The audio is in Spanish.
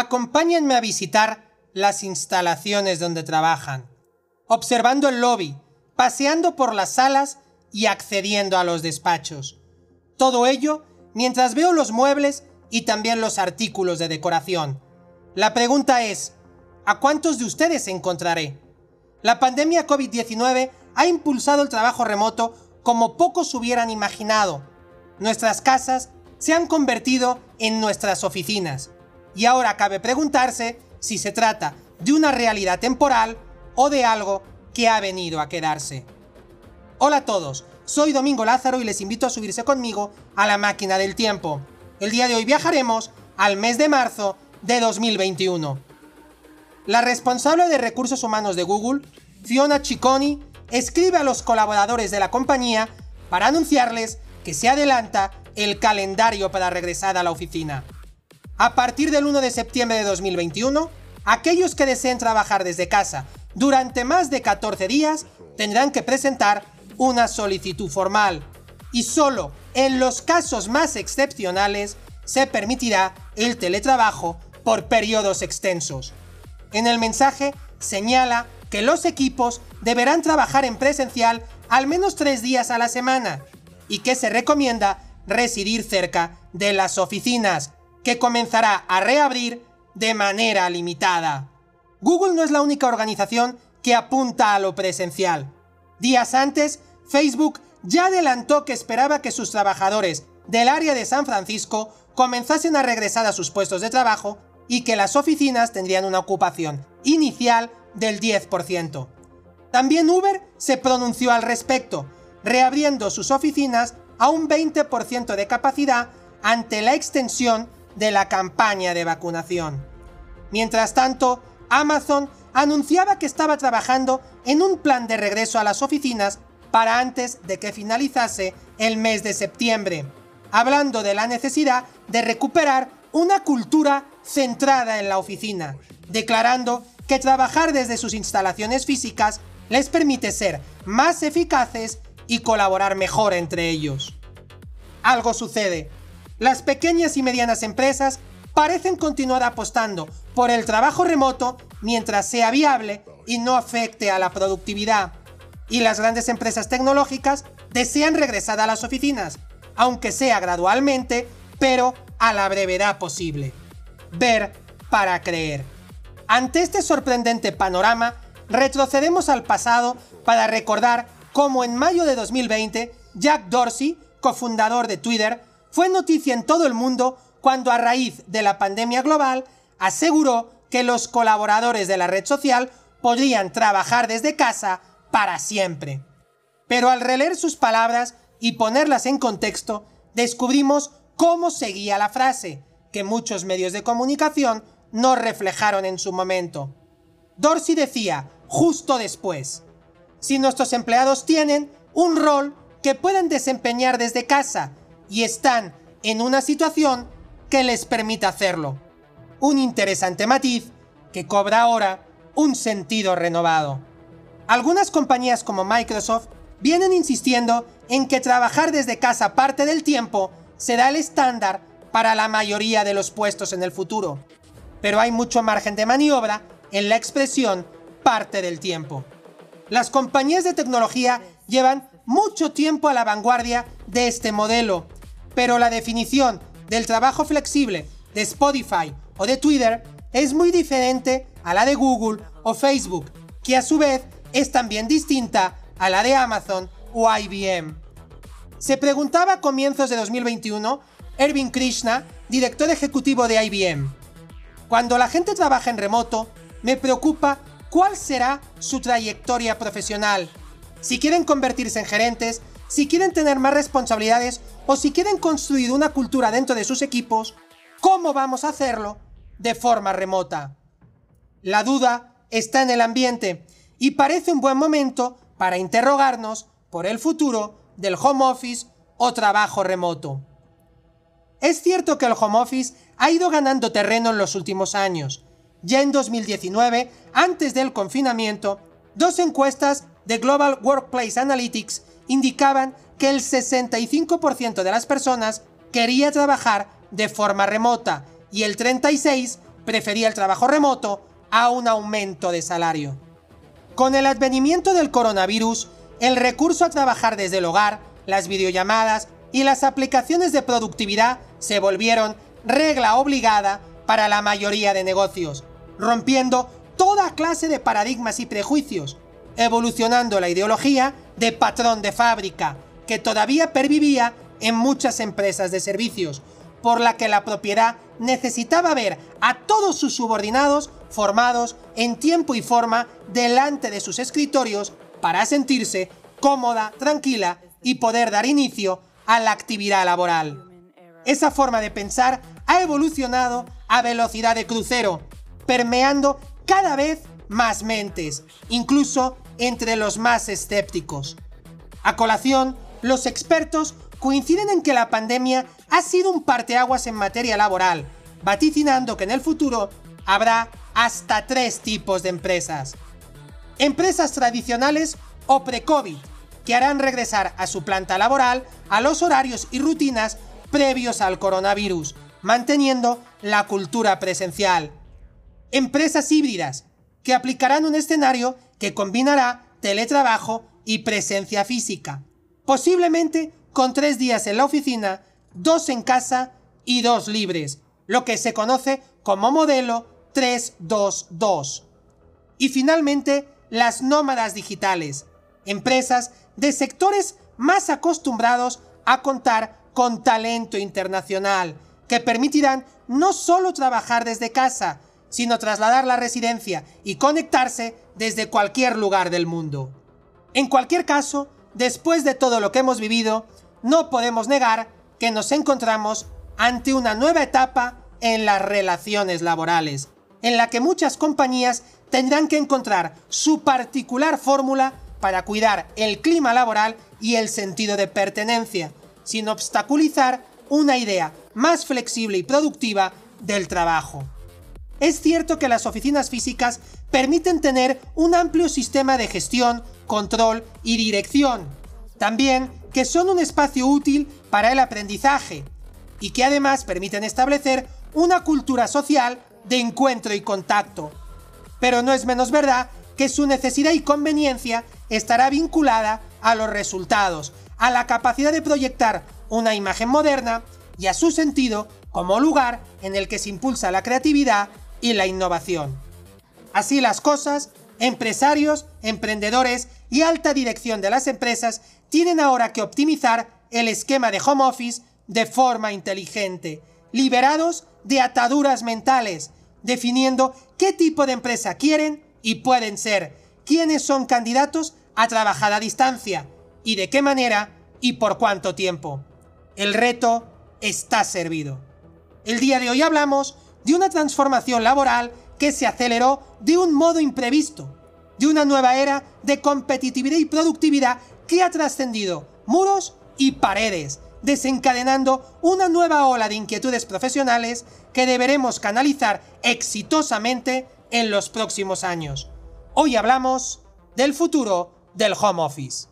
Acompáñenme a visitar las instalaciones donde trabajan, observando el lobby, paseando por las salas y accediendo a los despachos. Todo ello mientras veo los muebles y también los artículos de decoración. La pregunta es, ¿a cuántos de ustedes encontraré? La pandemia COVID-19 ha impulsado el trabajo remoto como pocos hubieran imaginado. Nuestras casas se han convertido en nuestras oficinas. Y ahora cabe preguntarse si se trata de una realidad temporal o de algo que ha venido a quedarse. Hola a todos, soy Domingo Lázaro y les invito a subirse conmigo a la máquina del tiempo. El día de hoy viajaremos al mes de marzo de 2021. La responsable de recursos humanos de Google, Fiona Cicconi, escribe a los colaboradores de la compañía para anunciarles que se adelanta el calendario para regresar a la oficina. A partir del 1 de septiembre de 2021, aquellos que deseen trabajar desde casa durante más de 14 días tendrán que presentar una solicitud formal y solo en los casos más excepcionales se permitirá el teletrabajo por periodos extensos. En el mensaje señala que los equipos deberán trabajar en presencial al menos tres días a la semana y que se recomienda residir cerca de las oficinas, que comenzará a reabrir de manera limitada. Google no es la única organización que apunta a lo presencial. Días antes, Facebook ya adelantó que esperaba que sus trabajadores del área de San Francisco comenzasen a regresar a sus puestos de trabajo y que las oficinas tendrían una ocupación inicial del 10%. También Uber se pronunció al respecto, reabriendo sus oficinas a un 20% de capacidad ante la extensión de la campaña de vacunación. Mientras tanto, Amazon anunciaba que estaba trabajando en un plan de regreso a las oficinas para antes de que finalizase el mes de septiembre, hablando de la necesidad de recuperar una cultura centrada en la oficina, declarando que trabajar desde sus instalaciones físicas les permite ser más eficaces y colaborar mejor entre ellos. Algo sucede. Las pequeñas y medianas empresas parecen continuar apostando por el trabajo remoto mientras sea viable y no afecte a la productividad. Y las grandes empresas tecnológicas desean regresar a las oficinas, aunque sea gradualmente, pero a la brevedad posible. Ver para creer. Ante este sorprendente panorama, retrocedemos al pasado para recordar cómo en mayo de 2020 Jack Dorsey, cofundador de Twitter, fue noticia en todo el mundo cuando a raíz de la pandemia global aseguró que los colaboradores de la red social podrían trabajar desde casa para siempre. Pero al releer sus palabras y ponerlas en contexto, descubrimos cómo seguía la frase, que muchos medios de comunicación no reflejaron en su momento. Dorsey decía, justo después, si nuestros empleados tienen un rol que pueden desempeñar desde casa y están en una situación que les permita hacerlo. Un interesante matiz que cobra ahora un sentido renovado. Algunas compañías como Microsoft vienen insistiendo en que trabajar desde casa parte del tiempo será el estándar para la mayoría de los puestos en el futuro, pero hay mucho margen de maniobra en la expresión parte del tiempo. Las compañías de tecnología llevan mucho tiempo a la vanguardia de este modelo, pero la definición del trabajo flexible de Spotify o de Twitter es muy diferente a la de Google o Facebook, que a su vez es también distinta a la de Amazon o IBM. Se preguntaba a comienzos de 2021 Ervin Krishna, director ejecutivo de IBM. Cuando la gente trabaja en remoto, me preocupa cuál será su trayectoria profesional. Si quieren convertirse en gerentes, si quieren tener más responsabilidades o si quieren construir una cultura dentro de sus equipos, ¿cómo vamos a hacerlo de forma remota? La duda está en el ambiente y parece un buen momento para interrogarnos por el futuro del home office o trabajo remoto. Es cierto que el home office ha ido ganando terreno en los últimos años. Ya en 2019, antes del confinamiento, dos encuestas de Global Workplace Analytics indicaban que el 65% de las personas quería trabajar de forma remota y el 36% prefería el trabajo remoto a un aumento de salario. Con el advenimiento del coronavirus, el recurso a trabajar desde el hogar, las videollamadas y las aplicaciones de productividad se volvieron regla obligada para la mayoría de negocios, rompiendo toda clase de paradigmas y prejuicios, evolucionando la ideología de patrón de fábrica, que todavía pervivía en muchas empresas de servicios, por la que la propiedad necesitaba ver a todos sus subordinados formados en tiempo y forma delante de sus escritorios para sentirse cómoda, tranquila y poder dar inicio a la actividad laboral. Esa forma de pensar ha evolucionado a velocidad de crucero, permeando cada vez más mentes, incluso entre los más escépticos. A colación, los expertos coinciden en que la pandemia ha sido un parteaguas en materia laboral, vaticinando que en el futuro habrá hasta tres tipos de empresas. Empresas tradicionales o pre-COVID, que harán regresar a su planta laboral a los horarios y rutinas previos al coronavirus, manteniendo la cultura presencial. Empresas híbridas, que aplicarán un escenario que combinará teletrabajo y presencia física, posiblemente con tres días en la oficina, dos en casa y dos libres, lo que se conoce como modelo 322. Y finalmente, las nómadas digitales, empresas de sectores más acostumbrados a contar con talento internacional, que permitirán no solo trabajar desde casa, sino trasladar la residencia y conectarse desde cualquier lugar del mundo. En cualquier caso, después de todo lo que hemos vivido, no podemos negar que nos encontramos ante una nueva etapa en las relaciones laborales, en la que muchas compañías tendrán que encontrar su particular fórmula para cuidar el clima laboral y el sentido de pertenencia, sin obstaculizar una idea más flexible y productiva del trabajo. Es cierto que las oficinas físicas permiten tener un amplio sistema de gestión, control y dirección. También que son un espacio útil para el aprendizaje y que además permiten establecer una cultura social de encuentro y contacto. Pero no es menos verdad que su necesidad y conveniencia estará vinculada a los resultados, a la capacidad de proyectar una imagen moderna y a su sentido como lugar en el que se impulsa la creatividad y la innovación. Así las cosas, empresarios, emprendedores y alta dirección de las empresas tienen ahora que optimizar el esquema de home office de forma inteligente, liberados de ataduras mentales, definiendo qué tipo de empresa quieren y pueden ser, quiénes son candidatos a trabajar a distancia y de qué manera y por cuánto tiempo. El reto está servido. El día de hoy hablamos de una transformación laboral que se aceleró de un modo imprevisto, de una nueva era de competitividad y productividad que ha trascendido muros y paredes, desencadenando una nueva ola de inquietudes profesionales que deberemos canalizar exitosamente en los próximos años. Hoy hablamos del futuro del home office.